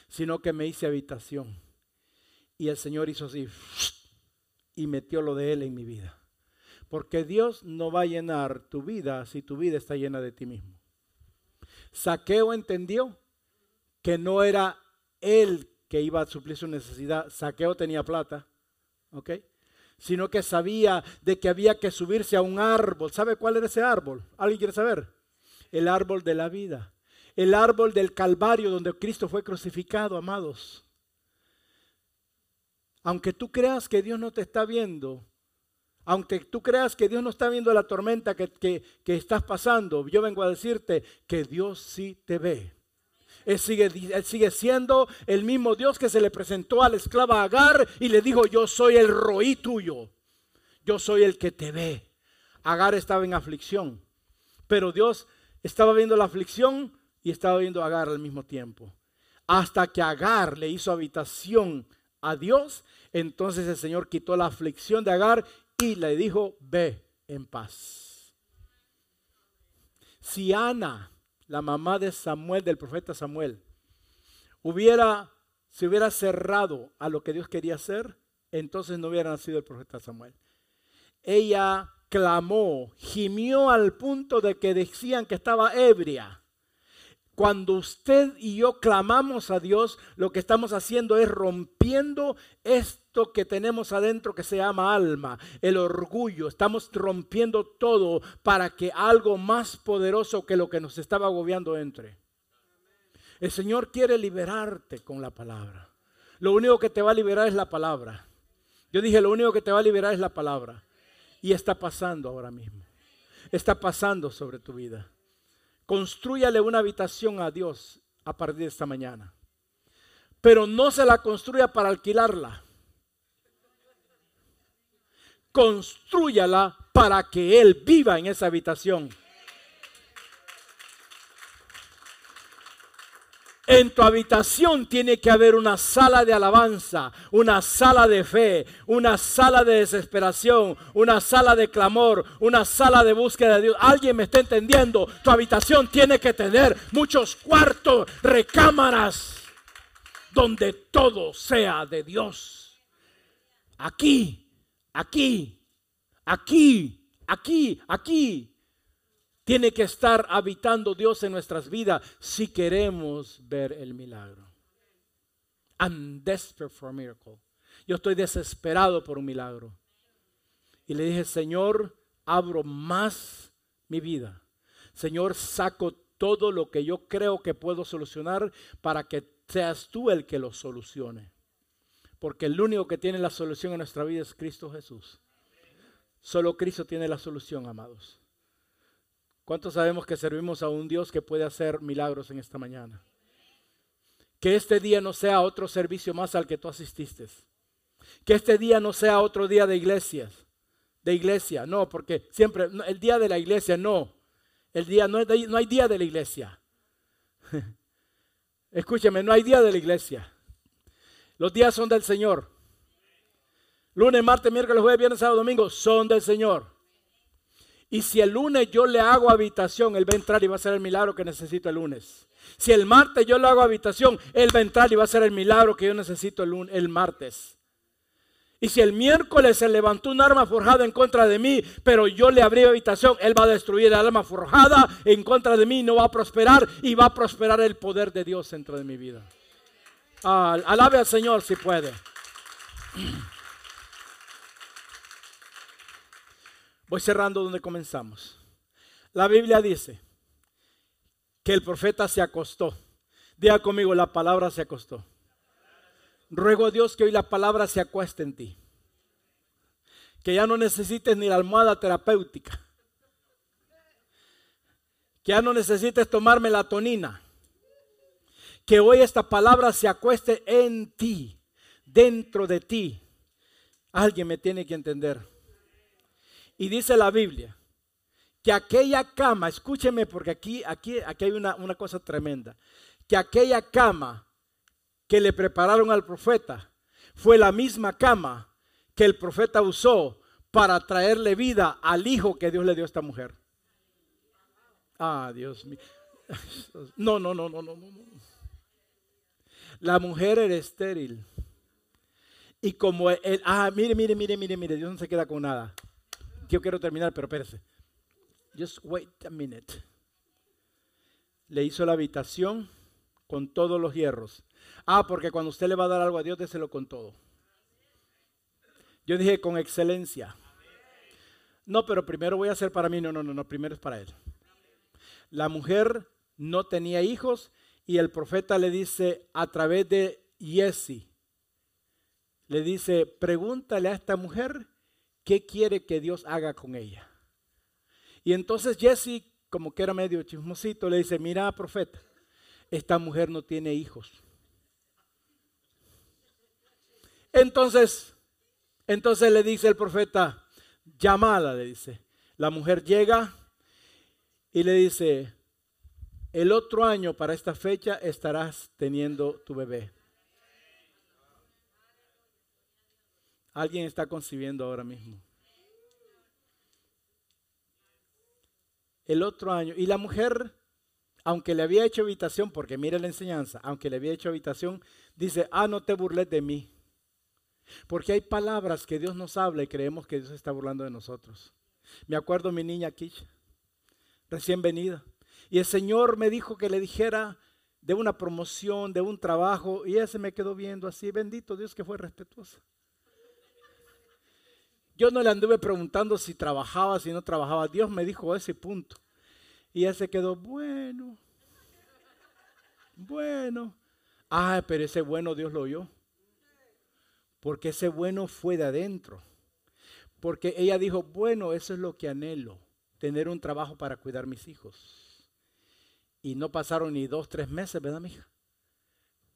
sino que me hice habitación. Y el Señor hizo así y metió lo de Él en mi vida. Porque Dios no va a llenar tu vida si tu vida está llena de ti mismo. Saqueo entendió que no era él que iba a suplir su necesidad. Saqueo tenía plata, ¿ok? Sino que sabía de que había que subirse a un árbol. ¿Sabe cuál era ese árbol? ¿Alguien quiere saber? El árbol de la vida. El árbol del Calvario donde Cristo fue crucificado, amados. Aunque tú creas que Dios no te está viendo, aunque tú creas que Dios no está viendo la tormenta que, que, estás pasando, yo vengo a decirte que Dios sí te ve. Él sigue, él sigue, siendo el mismo Dios que se le presentó a la esclava Agar y le dijo, yo soy el roí tuyo, yo soy el que te ve. Agar estaba en aflicción, pero Dios estaba viendo la aflicción y estaba viendo a Agar al mismo tiempo. Hasta que Agar le hizo habitación a Dios, entonces el Señor quitó la aflicción de Agar y le dijo, ve en paz. Si Ana, la mamá de Samuel, del profeta Samuel, hubiera, se hubiera cerrado a lo que Dios quería hacer, entonces no hubiera nacido el profeta Samuel. Ella clamó, gimió al punto de que decían que estaba ebria. Cuando usted y yo clamamos a Dios, lo que estamos haciendo es rompiendo esto que tenemos adentro que se llama alma, el orgullo. Estamos rompiendo todo para que algo más poderoso que lo que nos estaba agobiando entre. El Señor quiere liberarte con la palabra. Lo único que te va a liberar es la palabra. Yo dije, lo único que te va a liberar es la palabra. Y está pasando ahora mismo. Está pasando sobre tu vida. Construyale una habitación a Dios a partir de esta mañana. Pero no se la construya para alquilarla. Construyala para que Él viva en esa habitación. En tu habitación tiene que haber una sala de alabanza, una sala de fe, una sala de desesperación, una sala de clamor, una sala de búsqueda de Dios. ¿Alguien me está entendiendo? Tu habitación tiene que tener muchos cuartos, recámaras, donde todo sea de Dios. Aquí, aquí, aquí, aquí, aquí tiene que estar habitando Dios en nuestras vidas si queremos ver el milagro. I'm desperate for a miracle. Yo estoy desesperado por un milagro. Y le dije, Señor, abro más mi vida. Señor, saco todo lo que yo creo que puedo solucionar para que seas tú el que lo solucione. Porque el único que tiene la solución en nuestra vida es Cristo Jesús. Solo Cristo tiene la solución, amados. ¿Cuántos sabemos que servimos a un Dios que puede hacer milagros en esta mañana? Que este día no sea otro servicio más al que tú asististe. Que este día no sea otro día de iglesias. De iglesia, no, porque siempre, el día de la iglesia, no. El día, no, no hay día de la iglesia. Escúcheme, no hay día de la iglesia. Los días son del Señor. Lunes, martes, miércoles, jueves, viernes, sábado, domingo son del Señor. Y si el lunes yo le hago habitación, Él va a entrar y va a ser el milagro que necesito el lunes. Si el martes yo le hago habitación, Él va a entrar y va a ser el milagro que yo necesito el, el martes. Y si el miércoles se levantó un arma forjada en contra de mí, pero yo le abrí habitación, Él va a destruir el arma forjada en contra de mí, no va a prosperar y va a prosperar el poder de Dios dentro de mi vida. alabe al Señor si puede. Voy cerrando donde comenzamos. La Biblia dice que el profeta se acostó. Diga conmigo, la palabra se acostó. Ruego a Dios que hoy la palabra se acueste en ti. Que ya no necesites ni la almohada terapéutica. Que ya no necesites tomar melatonina. Que hoy esta palabra se acueste en ti, dentro de ti. Alguien me tiene que entender. Y dice la Biblia que aquella cama, escúcheme porque aquí, aquí, aquí hay una, una cosa tremenda, que aquella cama que le prepararon al profeta fue la misma cama que el profeta usó para traerle vida al hijo que Dios le dio a esta mujer. Ah, Dios mío. No, no, no, no, no, no. La mujer era estéril. Y como él, ah, mire, mire, mire, mire, mire, Dios no se queda con nada. Yo quiero terminar, pero espérese. Just wait a minute. Le hizo la habitación con todos los hierros. Ah, porque cuando usted le va a dar algo a Dios, déselo con todo. Yo dije con excelencia. No, pero primero voy a hacer para mí. No, no, no, no, primero es para él. La mujer no tenía hijos y el profeta le dice a través de Jesse, le dice, pregúntale a esta mujer qué quiere que Dios haga con ella. Y entonces Jesse, como que era medio chismosito, le dice, mira, profeta, esta mujer no tiene hijos. Entonces, entonces le dice el profeta, llamada, le dice. La mujer llega y le dice, el otro año para esta fecha estarás teniendo tu bebé. Alguien está concibiendo ahora mismo. El otro año. Y la mujer, aunque le había hecho habitación, porque mire la enseñanza, aunque le había hecho habitación, dice, ah, no te burles de mí. Porque hay palabras que Dios nos habla y creemos que Dios está burlando de nosotros. Me acuerdo mi niña Kish, recién venida. Y el Señor me dijo que le dijera de una promoción, de un trabajo, y ella se me quedó viendo así, bendito Dios que fue respetuosa. Yo no le anduve preguntando si trabajaba, si no trabajaba. Dios me dijo ese punto. Y ella se quedó, bueno, bueno. Ah, pero ese bueno Dios lo oyó. Porque ese bueno fue de adentro. Porque ella dijo, bueno, eso es lo que anhelo, tener un trabajo para cuidar mis hijos. Y no pasaron ni dos, tres meses, ¿verdad, mija?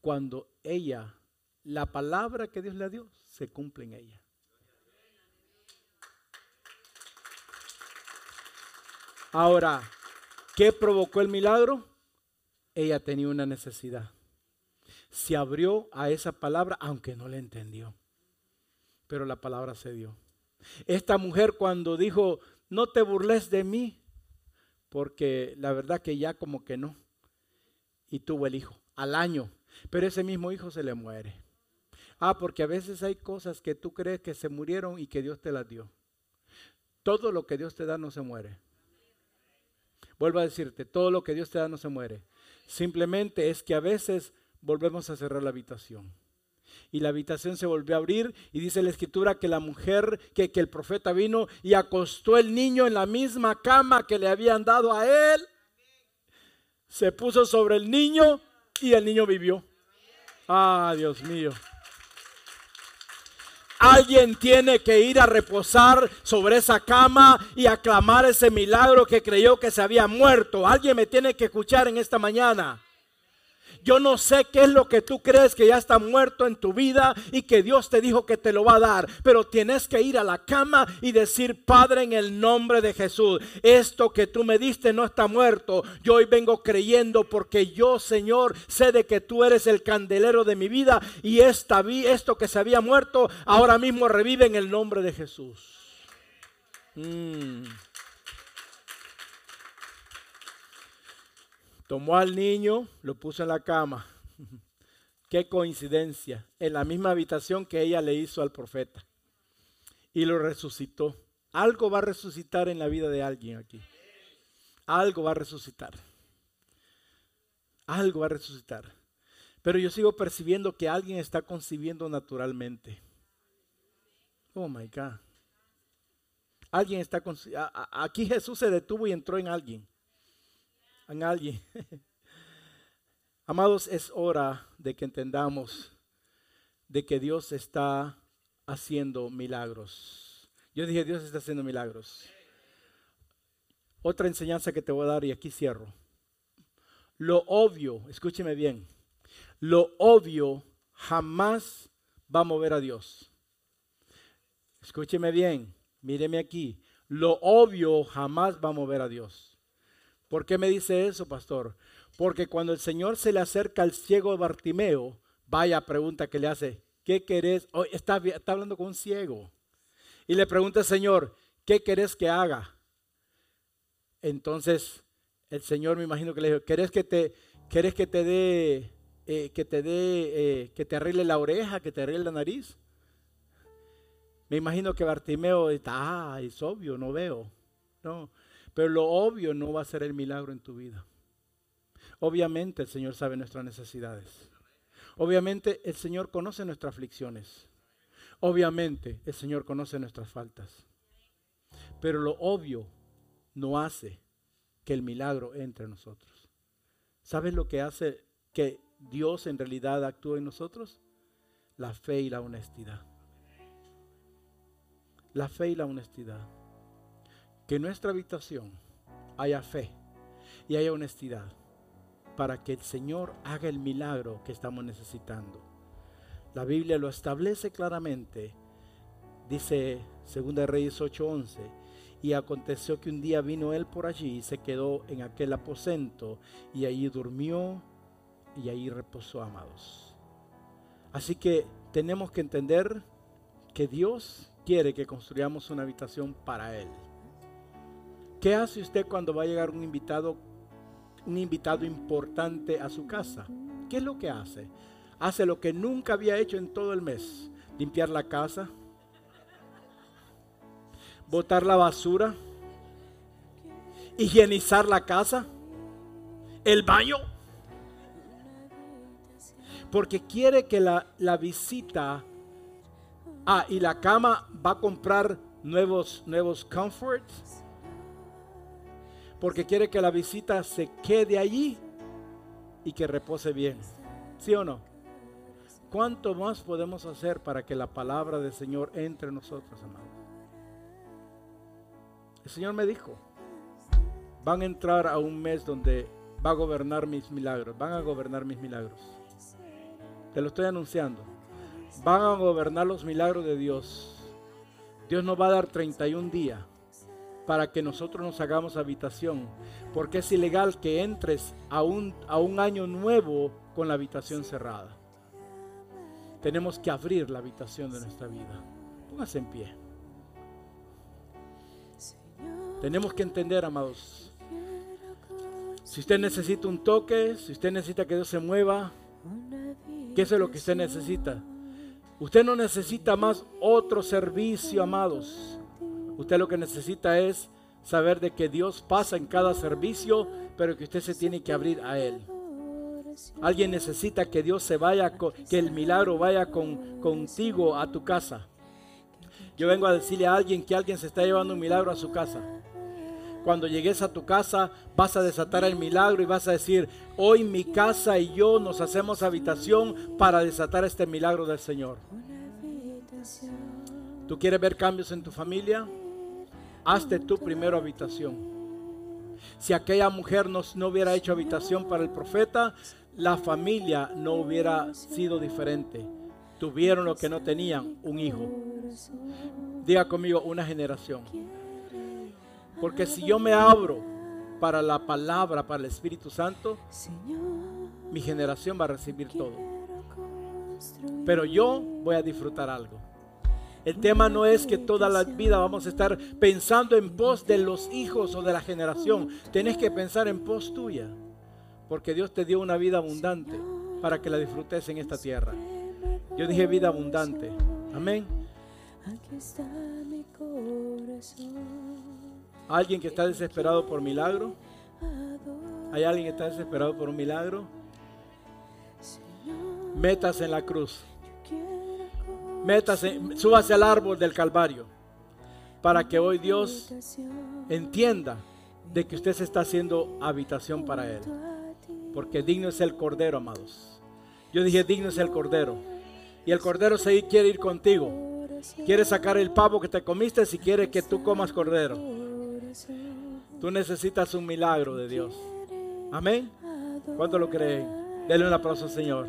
Cuando ella, la palabra que Dios le dio, se cumple en ella. Ahora, ¿qué provocó el milagro? Ella tenía una necesidad. Se abrió a esa palabra, aunque no la entendió. Pero la palabra se dio. Esta mujer cuando dijo, no te burles de mí, porque la verdad que ya como que no. Y tuvo el hijo al año, pero ese mismo hijo se le muere. Ah, porque a veces hay cosas que tú crees que se murieron y que Dios te las dio. Todo lo que Dios te da no se muere. Vuelvo a decirte, todo lo que Dios te da no se muere. Simplemente es que a veces volvemos a cerrar la habitación. Y la habitación se volvió a abrir y dice la escritura que la mujer, que, que el profeta vino y acostó el niño en la misma cama que le habían dado a él. Se puso sobre el niño y el niño vivió. Ah, Dios mío. Alguien tiene que ir a reposar sobre esa cama y aclamar ese milagro que creyó que se había muerto. Alguien me tiene que escuchar en esta mañana. Yo no sé qué es lo que tú crees que ya está muerto en tu vida y que Dios te dijo que te lo va a dar, pero tienes que ir a la cama y decir, Padre, en el nombre de Jesús, esto que tú me diste no está muerto. Yo hoy vengo creyendo porque yo, Señor, sé de que tú eres el candelero de mi vida y esta, esto que se había muerto ahora mismo revive en el nombre de Jesús. Mm. Tomó al niño, lo puso en la cama. Qué coincidencia, en la misma habitación que ella le hizo al profeta. Y lo resucitó. Algo va a resucitar en la vida de alguien aquí. Algo va a resucitar. Algo va a resucitar. Pero yo sigo percibiendo que alguien está concibiendo naturalmente. Oh my God. Alguien está Aquí Jesús se detuvo y entró en alguien en alguien. Amados, es hora de que entendamos de que Dios está haciendo milagros. Yo dije, Dios está haciendo milagros. Otra enseñanza que te voy a dar y aquí cierro. Lo obvio, escúcheme bien, lo obvio jamás va a mover a Dios. Escúcheme bien, míreme aquí. Lo obvio jamás va a mover a Dios. ¿Por qué me dice eso, pastor? Porque cuando el Señor se le acerca al ciego Bartimeo, vaya pregunta que le hace, ¿qué querés? está, está hablando con un ciego. Y le pregunta al Señor, ¿qué querés que haga? Entonces el Señor me imagino que le dijo, ¿querés que te, ¿querés que te dé, eh, que te dé, eh, que te arregle la oreja, que te arregle la nariz? Me imagino que Bartimeo está, ah, es obvio, no veo. No, pero lo obvio no va a ser el milagro en tu vida. Obviamente el Señor sabe nuestras necesidades. Obviamente el Señor conoce nuestras aflicciones. Obviamente el Señor conoce nuestras faltas. Pero lo obvio no hace que el milagro entre en nosotros. ¿Sabes lo que hace que Dios en realidad actúe en nosotros? La fe y la honestidad. La fe y la honestidad. Que en nuestra habitación haya fe y haya honestidad para que el Señor haga el milagro que estamos necesitando. La Biblia lo establece claramente. Dice 2 Reyes 8:11, y aconteció que un día vino él por allí y se quedó en aquel aposento y allí durmió y ahí reposó, amados. Así que tenemos que entender que Dios quiere que construyamos una habitación para Él. ¿Qué hace usted cuando va a llegar un invitado, un invitado importante a su casa? ¿Qué es lo que hace? Hace lo que nunca había hecho en todo el mes. Limpiar la casa, botar la basura, higienizar la casa, el baño. Porque quiere que la, la visita... Ah, y la cama va a comprar nuevos, nuevos comforts. Porque quiere que la visita se quede allí y que repose bien. ¿Sí o no? ¿Cuánto más podemos hacer para que la palabra del Señor entre en nosotros, amados? El Señor me dijo, van a entrar a un mes donde va a gobernar mis milagros, van a gobernar mis milagros. Te lo estoy anunciando. Van a gobernar los milagros de Dios. Dios nos va a dar 31 días para que nosotros nos hagamos habitación, porque es ilegal que entres a un, a un año nuevo con la habitación cerrada. Tenemos que abrir la habitación de nuestra vida. Póngase en pie. Tenemos que entender, amados. Si usted necesita un toque, si usted necesita que Dios se mueva, ¿qué es lo que usted necesita? Usted no necesita más otro servicio, amados. Usted lo que necesita es saber de que Dios pasa en cada servicio, pero que usted se tiene que abrir a Él. Alguien necesita que Dios se vaya, que el milagro vaya con, contigo a tu casa. Yo vengo a decirle a alguien que alguien se está llevando un milagro a su casa. Cuando llegues a tu casa vas a desatar el milagro y vas a decir, hoy mi casa y yo nos hacemos habitación para desatar este milagro del Señor. ¿Tú quieres ver cambios en tu familia? Hazte tu primera habitación. Si aquella mujer no, no hubiera hecho habitación para el profeta, la familia no hubiera sido diferente. Tuvieron lo que no tenían, un hijo. Diga conmigo, una generación. Porque si yo me abro para la palabra, para el Espíritu Santo, mi generación va a recibir todo. Pero yo voy a disfrutar algo. El tema no es que toda la vida vamos a estar pensando en pos de los hijos o de la generación. Tienes que pensar en pos tuya. Porque Dios te dio una vida abundante para que la disfrutes en esta tierra. Yo dije vida abundante. Amén. Aquí está mi corazón. ¿Alguien que está desesperado por milagro? ¿Hay alguien que está desesperado por un milagro? Métase en la cruz. Métase, súbase al árbol del Calvario. Para que hoy Dios entienda de que usted se está haciendo habitación para Él. Porque digno es el Cordero, amados. Yo dije, digno es el Cordero. Y el Cordero se quiere ir contigo. Quiere sacar el pavo que te comiste si quiere que tú comas Cordero. Tú necesitas un milagro de Dios. Amén. ¿Cuánto lo creen? Denle un aplauso al Señor.